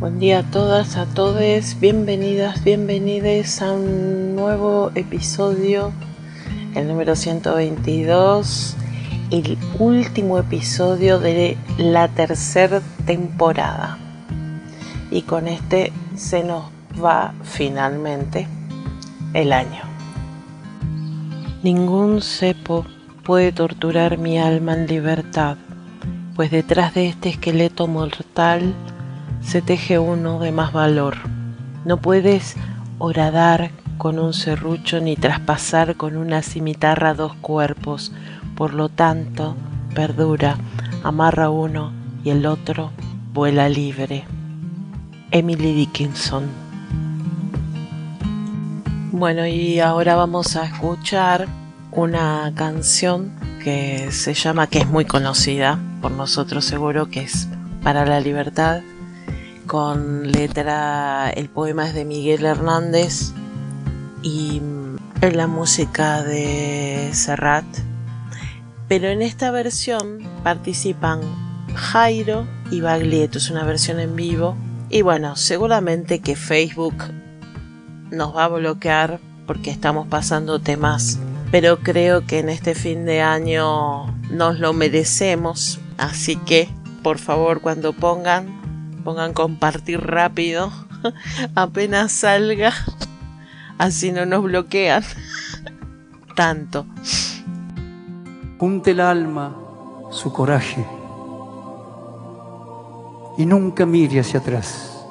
Buen día a todas, a todos, bienvenidas, bienvenidos a un nuevo episodio, el número 122, el último episodio de la tercera temporada. Y con este se nos va finalmente el año. Ningún cepo puede torturar mi alma en libertad, pues detrás de este esqueleto mortal se teje uno de más valor. No puedes horadar con un serrucho ni traspasar con una cimitarra dos cuerpos, por lo tanto, perdura, amarra uno y el otro vuela libre. Emily Dickinson. Bueno, y ahora vamos a escuchar una canción que se llama, que es muy conocida por nosotros seguro, que es Para la Libertad con letra, el poema es de Miguel Hernández y en la música de Serrat. Pero en esta versión participan Jairo y Baglietto, es una versión en vivo. Y bueno, seguramente que Facebook nos va a bloquear porque estamos pasando temas. Pero creo que en este fin de año nos lo merecemos. Así que, por favor, cuando pongan, pongan compartir rápido apenas salga así no nos bloquean tanto. Junte el alma su coraje y nunca mire hacia atrás.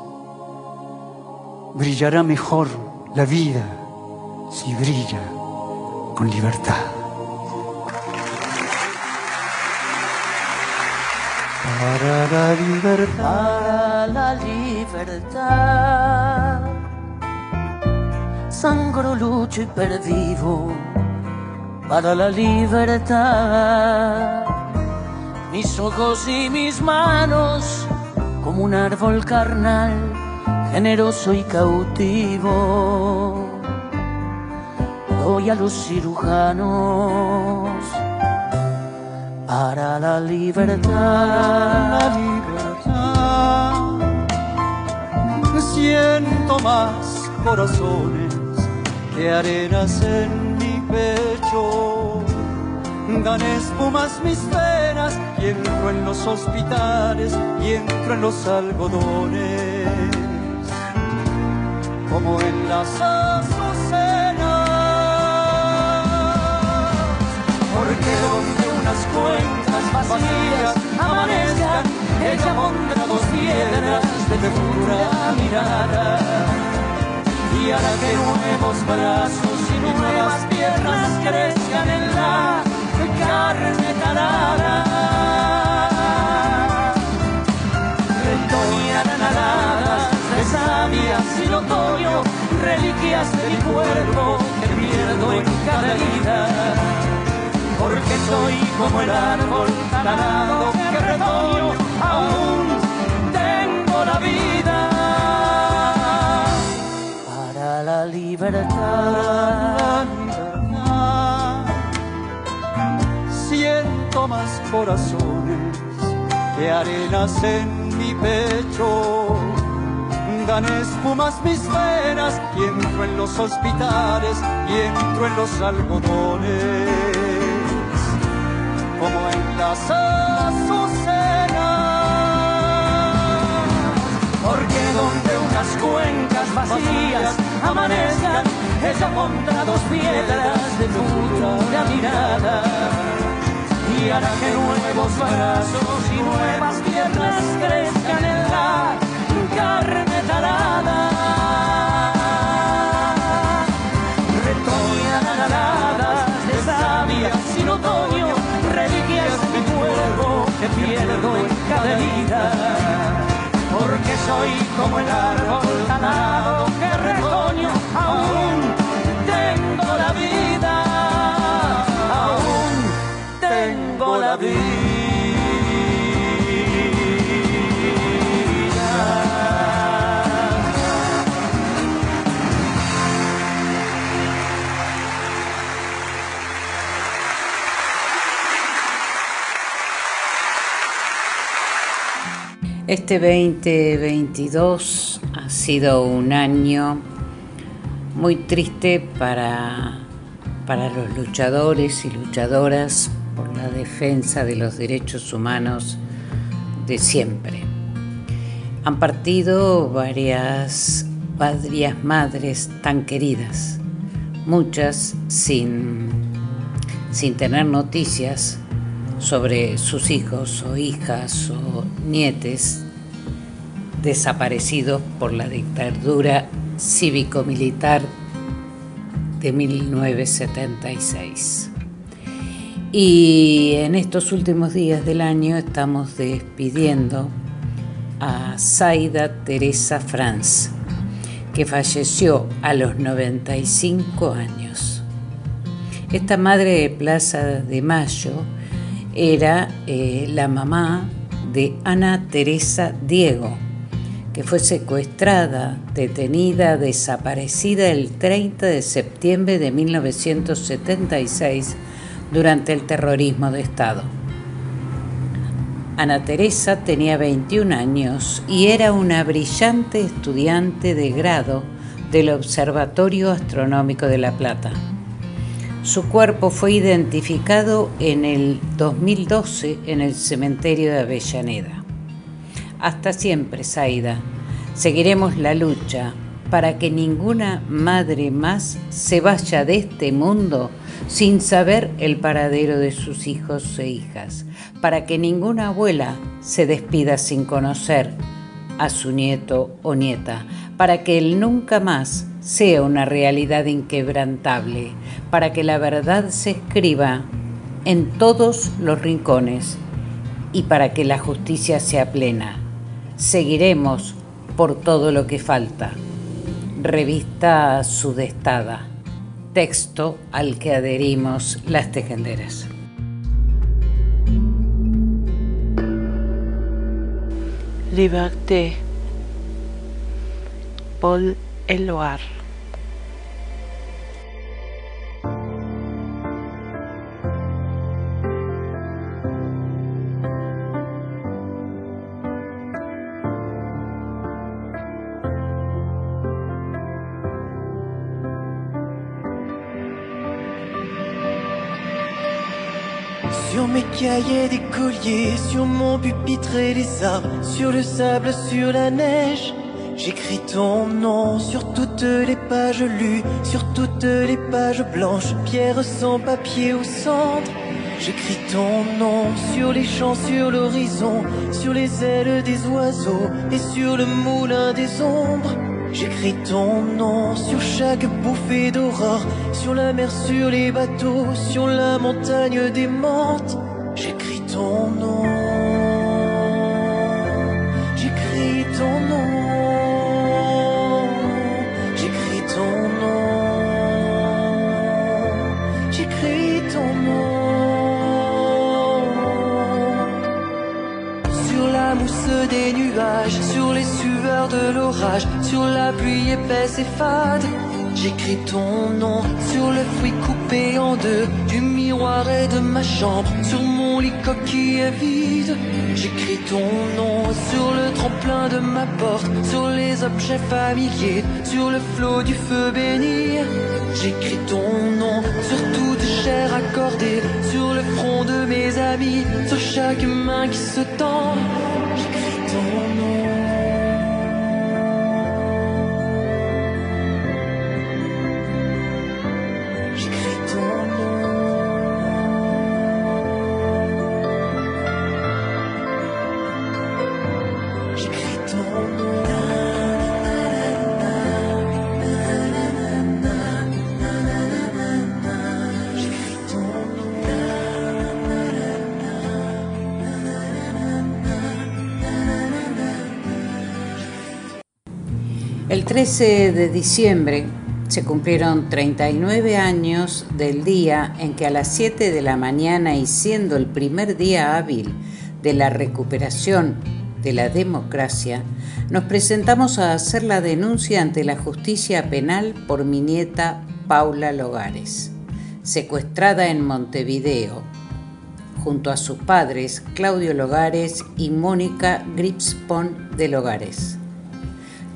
Brillará mejor la vida si brilla con libertad para la libertad, la libertad. Sangro, lucho y perdido para la libertad. Mis ojos y mis manos como un árbol carnal, generoso y cautivo. Doy a los cirujanos para la libertad. La libertad. Siento más corazones que arenas en mi pecho. Gané espumas mis penas y entro en los hospitales y entro en los algodones. Como en las azucenas. Porque donde unas cuentas vacías amanezcan, ella pondrá dos piedras de pura mirada. Y hará que nuevos brazos y nuevas piernas crezcan en la carne talada. Retoñarán aladas de sabias y otoño, reliquias de mi cuerpo que pierdo en cada vida como el árbol talado que retoño, aún tengo la vida para la libertad. Siento más corazones que arenas en mi pecho. Gané espumas mis venas y entro en los hospitales y entro en los algodones las azucenas. Porque donde unas cuencas vacías amanezcan, ella monta dos piedras de futura mirada y hará que nuevos brazos y nuevas piernas crezcan en la carne tarada. Cada herida. Porque soy como el árbol talado que Este 2022 ha sido un año muy triste para, para los luchadores y luchadoras por la defensa de los derechos humanos de siempre. Han partido varias, varias madres tan queridas, muchas sin, sin tener noticias sobre sus hijos o hijas o nietes desaparecidos por la dictadura cívico-militar de 1976. Y en estos últimos días del año estamos despidiendo a Zaida Teresa Franz, que falleció a los 95 años. Esta madre de Plaza de Mayo era eh, la mamá de Ana Teresa Diego, que fue secuestrada, detenida, desaparecida el 30 de septiembre de 1976 durante el terrorismo de Estado. Ana Teresa tenía 21 años y era una brillante estudiante de grado del Observatorio Astronómico de La Plata. Su cuerpo fue identificado en el 2012 en el cementerio de Avellaneda. Hasta siempre, Zaida. Seguiremos la lucha para que ninguna madre más se vaya de este mundo sin saber el paradero de sus hijos e hijas, para que ninguna abuela se despida sin conocer a su nieto o nieta, para que él nunca más sea una realidad inquebrantable, para que la verdad se escriba en todos los rincones y para que la justicia sea plena. Seguiremos por todo lo que falta. Revista Sudestada. Texto al que adherimos las tejenderas. Liberté. Paul Eloard. Cahiers des colliers, sur mon pupitre et les arbres, sur le sable, sur la neige. J'écris ton nom sur toutes les pages lues, sur toutes les pages blanches, pierre sans papier ou cendre. J'écris ton nom sur les champs, sur l'horizon, sur les ailes des oiseaux et sur le moulin des ombres. J'écris ton nom sur chaque bouffée d'aurore, sur la mer, sur les bateaux, sur la montagne des menthes. J'écris ton nom. J'écris ton nom. J'écris ton nom. J'écris ton nom. Sur la mousse des nuages, sur les sueurs de l'orage, sur la pluie épaisse et fade. J'écris ton nom sur le fruit coupé en deux du miroir et de ma chambre, sur mon lit coquille vide. J'écris ton nom sur le tremplin de ma porte, sur les objets familiers, sur le flot du feu béni. J'écris ton nom sur toute chair accordée, sur le front de mes amis, sur chaque main qui se tend. J'écris ton nom. 13 de diciembre se cumplieron 39 años del día en que a las 7 de la mañana y siendo el primer día hábil de la recuperación de la democracia, nos presentamos a hacer la denuncia ante la justicia penal por mi nieta Paula Logares, secuestrada en Montevideo, junto a sus padres Claudio Logares y Mónica Gripspon de Logares.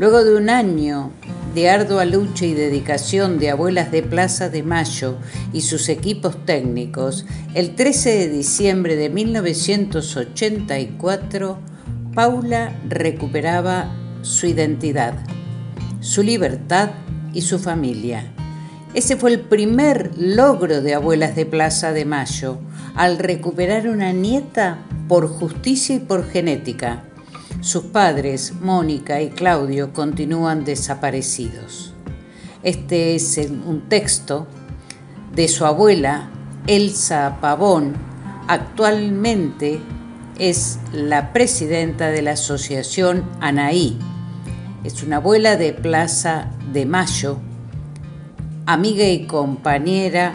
Luego de un año de ardua lucha y dedicación de Abuelas de Plaza de Mayo y sus equipos técnicos, el 13 de diciembre de 1984, Paula recuperaba su identidad, su libertad y su familia. Ese fue el primer logro de Abuelas de Plaza de Mayo, al recuperar una nieta por justicia y por genética sus padres, Mónica y Claudio, continúan desaparecidos. Este es un texto de su abuela, Elsa Pavón, actualmente es la presidenta de la asociación Anaí. Es una abuela de Plaza de Mayo, amiga y compañera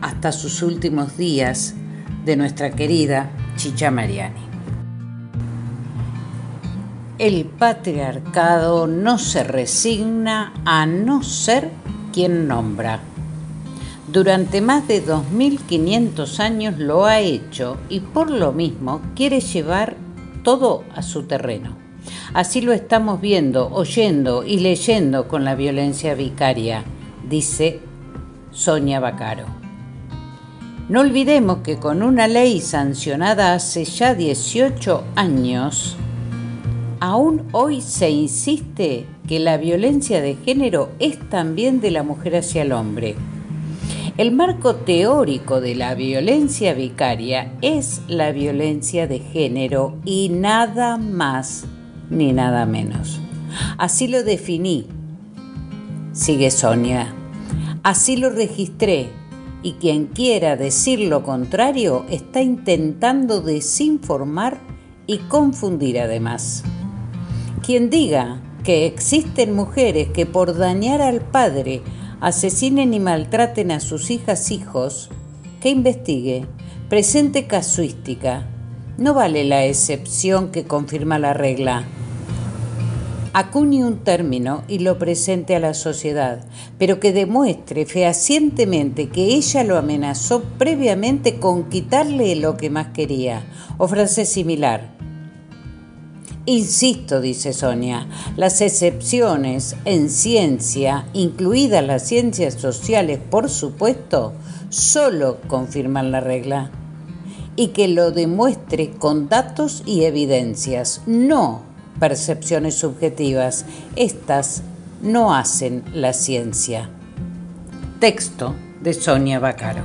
hasta sus últimos días de nuestra querida Chicha Mariani. El patriarcado no se resigna a no ser quien nombra. Durante más de 2500 años lo ha hecho y por lo mismo quiere llevar todo a su terreno. Así lo estamos viendo, oyendo y leyendo con la violencia vicaria, dice Sonia Bacaro. No olvidemos que con una ley sancionada hace ya 18 años, aún hoy se insiste que la violencia de género es también de la mujer hacia el hombre. El marco teórico de la violencia vicaria es la violencia de género y nada más ni nada menos. Así lo definí, sigue Sonia. Así lo registré y quien quiera decir lo contrario está intentando desinformar y confundir además. Quien diga que existen mujeres que por dañar al padre asesinen y maltraten a sus hijas hijos, que investigue, presente casuística. No vale la excepción que confirma la regla. Acuñe un término y lo presente a la sociedad, pero que demuestre fehacientemente que ella lo amenazó previamente con quitarle lo que más quería, o frase similar. Insisto, dice Sonia, las excepciones en ciencia, incluidas las ciencias sociales, por supuesto, solo confirman la regla y que lo demuestre con datos y evidencias, no percepciones subjetivas. Estas no hacen la ciencia. Texto de Sonia Bacaro.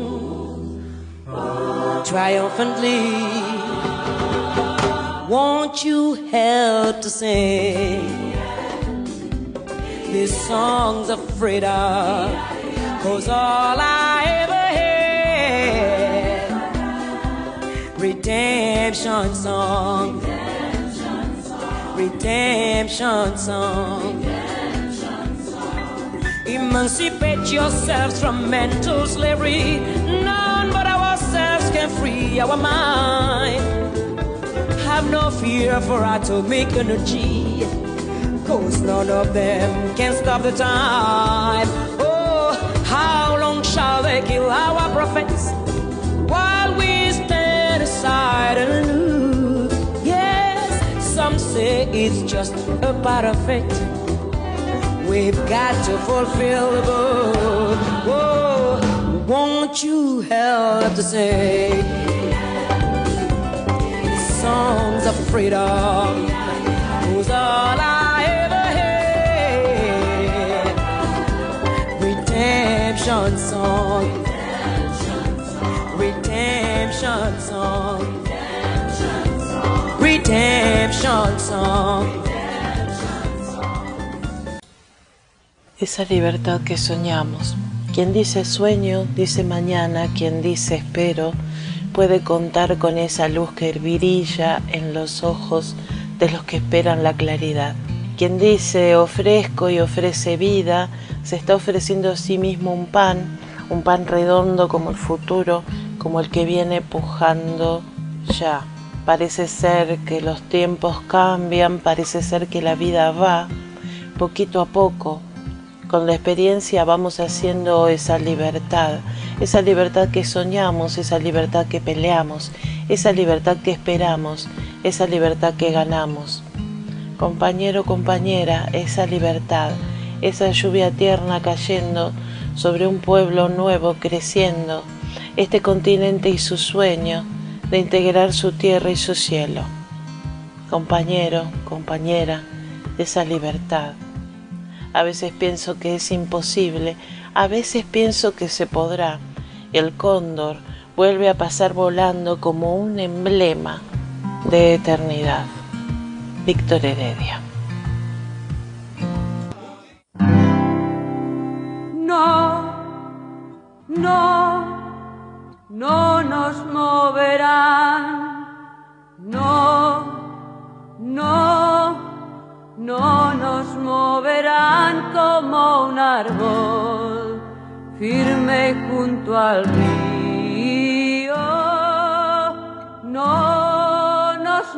triumphantly. Won't you help to sing these songs of freedom? Cause all I ever had, redemption song, redemption song. Emancipate yourselves from mental slavery. Our mind. Have no fear for atomic energy. Cause none of them can stop the time. Oh, how long shall they kill our prophets while we stand aside and look? Yes, some say it's just a part of it. We've got to fulfill the book. Whoa, won't you help to say? freedom was all I ever had. Redemption song. Redemption song. Redemption song. Esa libertad que soñamos. Quien dice sueño, dice mañana, quien dice espero, puede contar con esa luz que brilla en los ojos de los que esperan la claridad. Quien dice ofrezco y ofrece vida, se está ofreciendo a sí mismo un pan, un pan redondo como el futuro, como el que viene pujando ya. Parece ser que los tiempos cambian, parece ser que la vida va poquito a poco. Con la experiencia vamos haciendo esa libertad, esa libertad que soñamos, esa libertad que peleamos, esa libertad que esperamos, esa libertad que ganamos. Compañero, compañera, esa libertad, esa lluvia tierna cayendo sobre un pueblo nuevo creciendo, este continente y su sueño de integrar su tierra y su cielo. Compañero, compañera, esa libertad. A veces pienso que es imposible, a veces pienso que se podrá. El cóndor vuelve a pasar volando como un emblema de eternidad. Víctor Heredia. No, no, no nos moverán. Como un árbol firme junto al río. No nos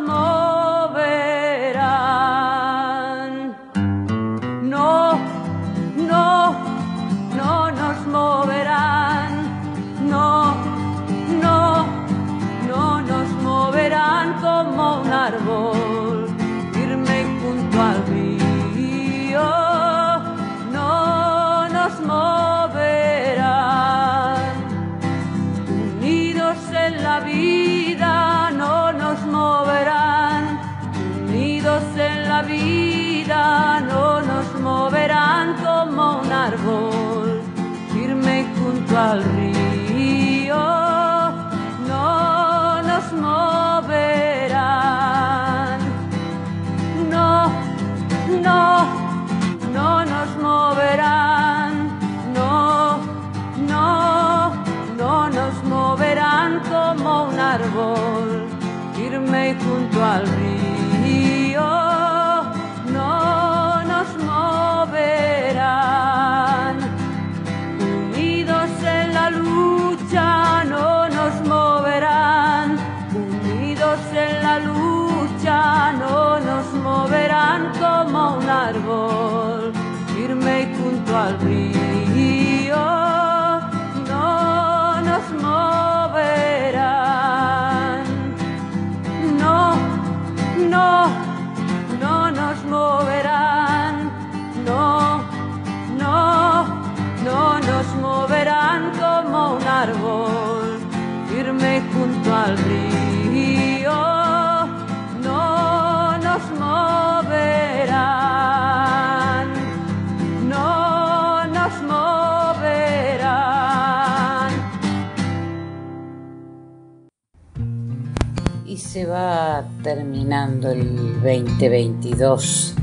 terminando el 2022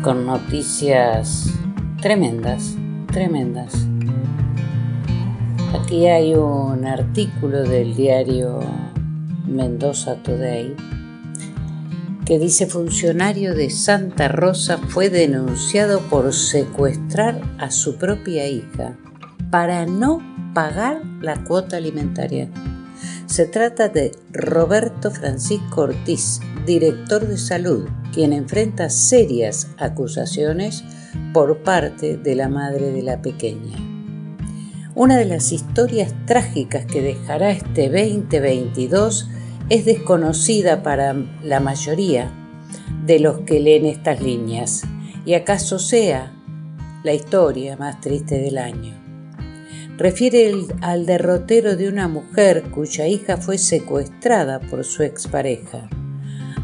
con noticias tremendas, tremendas. Aquí hay un artículo del diario Mendoza Today que dice funcionario de Santa Rosa fue denunciado por secuestrar a su propia hija para no pagar la cuota alimentaria. Se trata de Roberto Francisco Ortiz, director de salud, quien enfrenta serias acusaciones por parte de la madre de la pequeña. Una de las historias trágicas que dejará este 2022 es desconocida para la mayoría de los que leen estas líneas y acaso sea la historia más triste del año. Refiere al derrotero de una mujer cuya hija fue secuestrada por su expareja.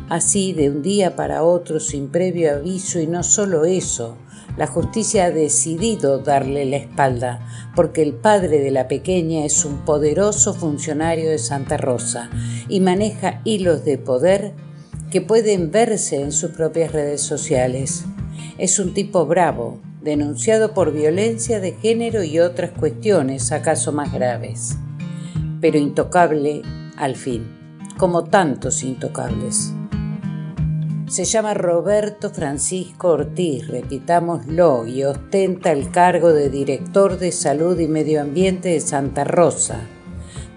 así de un día para otro sin previo aviso y no solo eso, la justicia ha decidido darle la espalda porque el padre de la pequeña es un poderoso funcionario de Santa Rosa y maneja hilos de poder que pueden verse en sus propias redes sociales. Es un tipo bravo, denunciado por violencia de género y otras cuestiones acaso más graves, pero intocable al fin, como tantos intocables. Se llama Roberto Francisco Ortiz, repitámoslo, y ostenta el cargo de director de Salud y Medio Ambiente de Santa Rosa.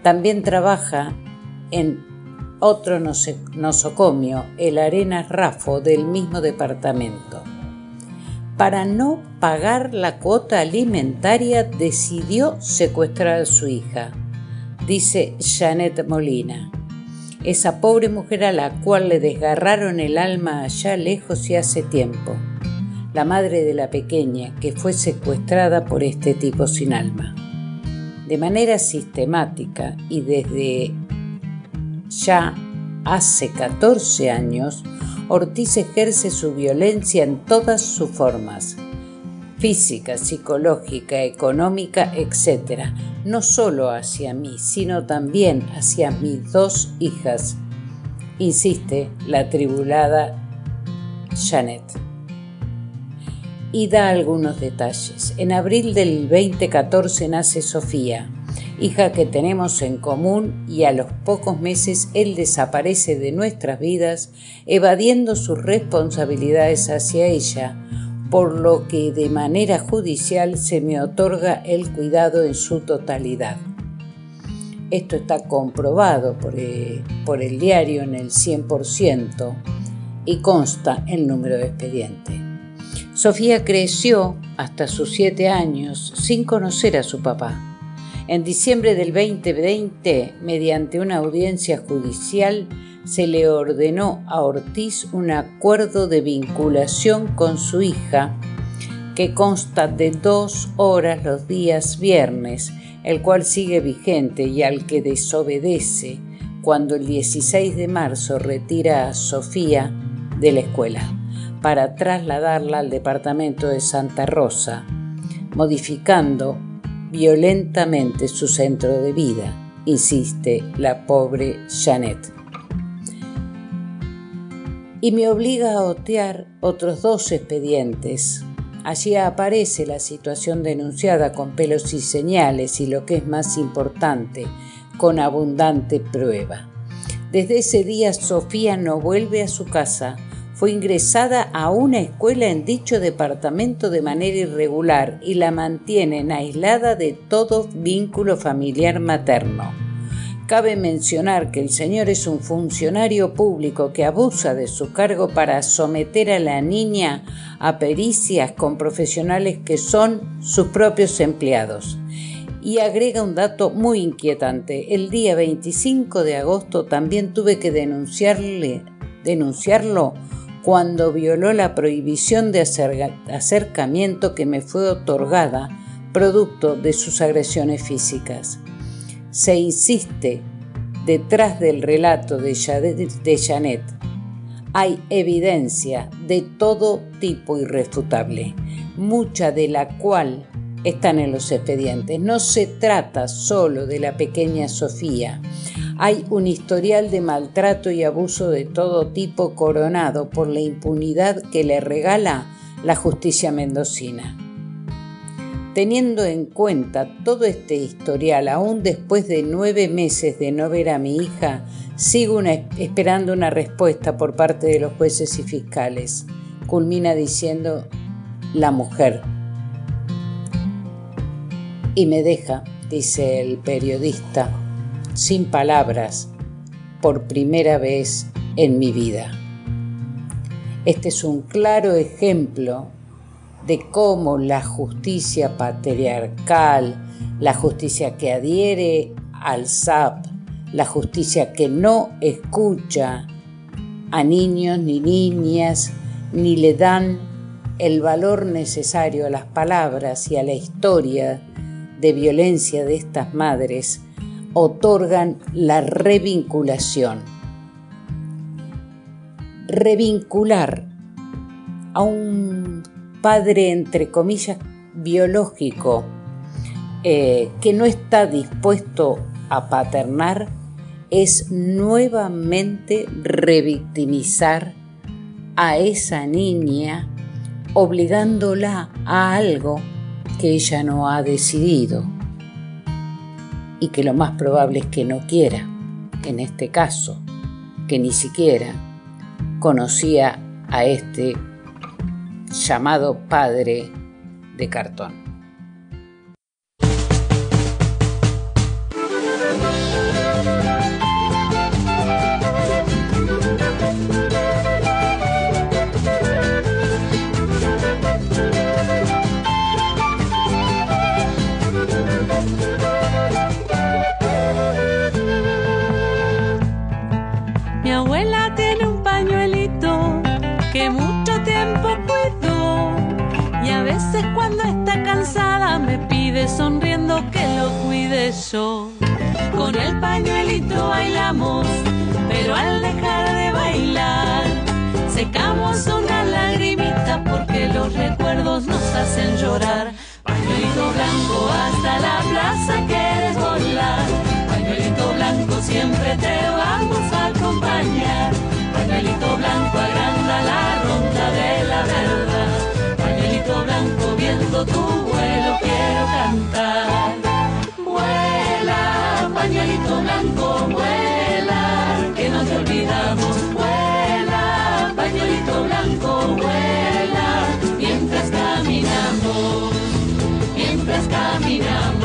También trabaja en otro nosocomio, el Arenas Rafo, del mismo departamento. Para no pagar la cuota alimentaria decidió secuestrar a su hija, dice Janet Molina esa pobre mujer a la cual le desgarraron el alma allá lejos y hace tiempo, la madre de la pequeña que fue secuestrada por este tipo sin alma. De manera sistemática y desde ya hace 14 años, Ortiz ejerce su violencia en todas sus formas, física, psicológica, económica, etc., no solo hacia mí, sino también hacia mis dos hijas, insiste la tribulada Janet. Y da algunos detalles. En abril del 2014 nace Sofía, hija que tenemos en común y a los pocos meses él desaparece de nuestras vidas evadiendo sus responsabilidades hacia ella, por lo que de manera judicial se me otorga el cuidado en su totalidad. Esto está comprobado por, eh, el diario en el 100% y consta el número de expediente. Sofía creció hasta sus siete años sin conocer a su papá. En diciembre del 2020, mediante una audiencia judicial, se le ordenó a Ortiz un acuerdo de vinculación con su hija que consta de dos horas los días viernes, el cual sigue vigente y al que desobedece cuando el 16 de marzo retira a Sofía de la escuela para trasladarla al departamento de Santa Rosa, modificando violentamente su centro de vida, insiste la pobre Janet y me obliga a otear otros dos expedientes. Allí aparece la situación denunciada con pelos y señales y lo que es más importante, con abundante prueba. Desde ese día Sofía no vuelve a su casa, fue ingresada a una escuela en dicho departamento de manera irregular y la mantienen aislada de todo vínculo familiar materno. Cabe mencionar que el señor es un funcionario público que abusa de su cargo para someter a la niña a pericias con profesionales que son sus propios empleados. Y agrega un dato muy inquietante. El día 25 de agosto también tuve que denunciarle, denunciarlo cuando violó la prohibición de acercamiento que me fue otorgada producto de sus agresiones físicas se insiste detrás del relato de Janet. Hay evidencia de todo tipo irrefutable, mucha de la cual están en los expedientes. No se trata solo de la pequeña Sofía. Hay un historial de maltrato y abuso de todo tipo coronado por la impunidad que le regala la justicia mendocina. Teniendo en cuenta todo este historial, aún después de nueve meses de no ver a mi hija, sigo esperando una respuesta por parte de los jueces y fiscales. Culmina diciendo la mujer. Y me deja, dice el periodista, sin palabras, por primera vez en mi vida. Este es un claro ejemplo de cómo la justicia patriarcal, la justicia que adhiere al SAP, la justicia que no escucha a niños ni niñas, ni le dan el valor necesario a las palabras y a la historia de violencia de estas madres, otorgan la revinculación. revincular a un padre, entre comillas, biológico, eh, que no está dispuesto a paternar, es nuevamente revictimizar a esa niña obligándola a algo que ella no ha decidido y que lo más probable es que no quiera, en este caso, que ni siquiera conocía a este llamado padre de cartón. Sonriendo que lo cuide yo. Con el pañuelito bailamos, pero al dejar de bailar, secamos una lagrimita porque los recuerdos nos hacen llorar. Pañuelito blanco hasta la plaza quieres volar. Pañuelito blanco siempre te vamos tu vuelo quiero cantar. Vuela, pañuelito blanco, vuela, que no te olvidamos. Vuela, pañuelito blanco, vuela, mientras caminamos, mientras caminamos.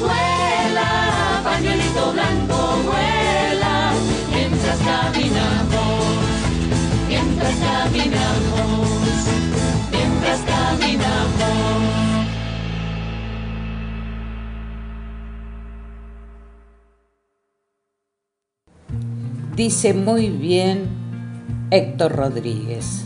Vuela, pañuelito blanco, vuela, mientras caminamos, mientras caminamos, mientras caminamos. Dice muy bien Héctor Rodríguez.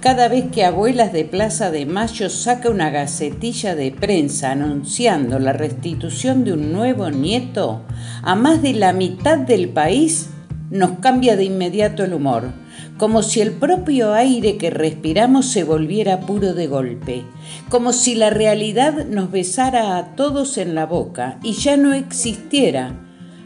Cada vez que Abuelas de Plaza de Mayo saca una gacetilla de prensa anunciando la restitución de un nuevo nieto, a más de la mitad del país nos cambia de inmediato el humor, como si el propio aire que respiramos se volviera puro de golpe, como si la realidad nos besara a todos en la boca y ya no existiera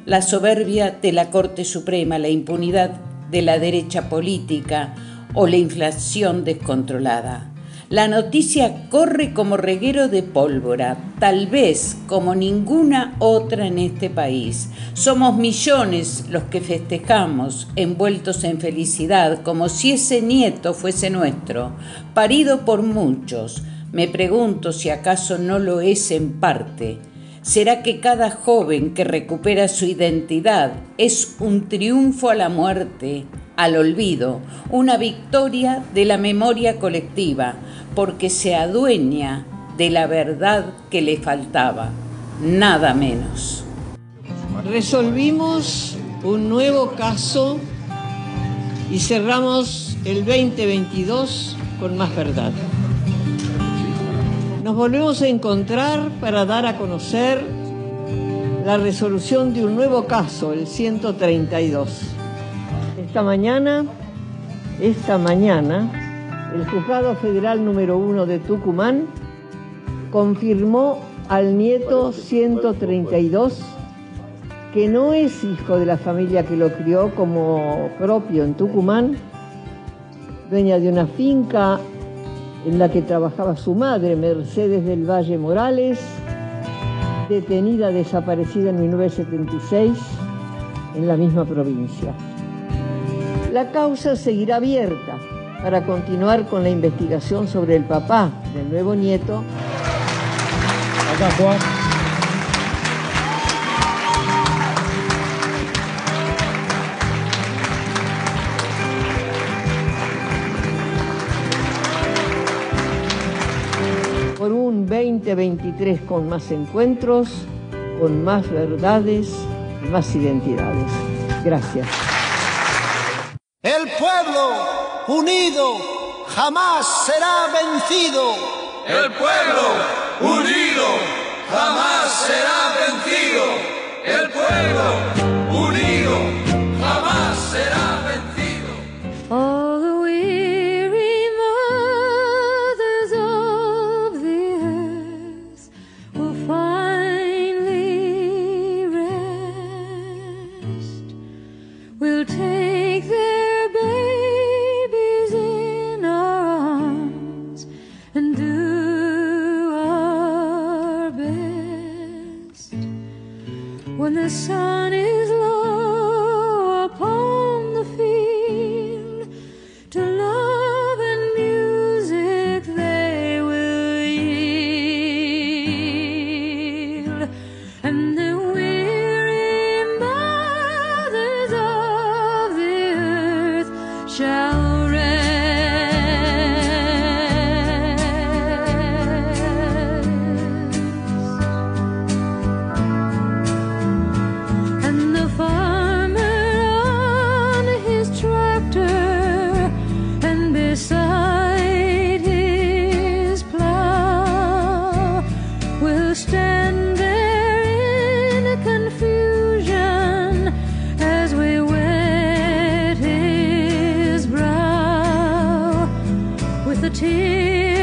la soberbia de la Corte Suprema, la impunidad de la derecha política o la inflación descontrolada. La noticia corre como reguero de pólvora, tal vez como ninguna otra en este país. Somos millones los que festejamos, envueltos en felicidad, como si ese nieto fuese nuestro, parido por muchos. Me pregunto si acaso no lo es en parte ¿Será que cada joven que recupera su identidad es un triunfo a la muerte, al olvido, una victoria de la memoria colectiva, porque se adueña de la verdad que le faltaba, nada menos? Resolvimos un nuevo caso y cerramos el 2022 con más verdad. Nos volvemos a encontrar para dar a conocer la resolución de un nuevo caso, el 132. Esta mañana, esta mañana, el Juzgado Federal número 1 de Tucumán confirmó al nieto 132 que no es hijo de la familia que lo crió como propio en Tucumán, dueña de una finca en la que trabajaba su madre, Mercedes del Valle Morales, detenida desaparecida en 1976 en la misma provincia. La causa seguirá abierta para continuar con la investigación sobre el papá del nuevo nieto. Acá, Juan. por un 2023 con más encuentros, con más verdades más identidades. Gracias. Unido jamás será vencido. El pueblo unido jamás será vencido. El pueblo unido jamás será vencido. All the weary mothers of the earth will finally rest. We'll take the tears.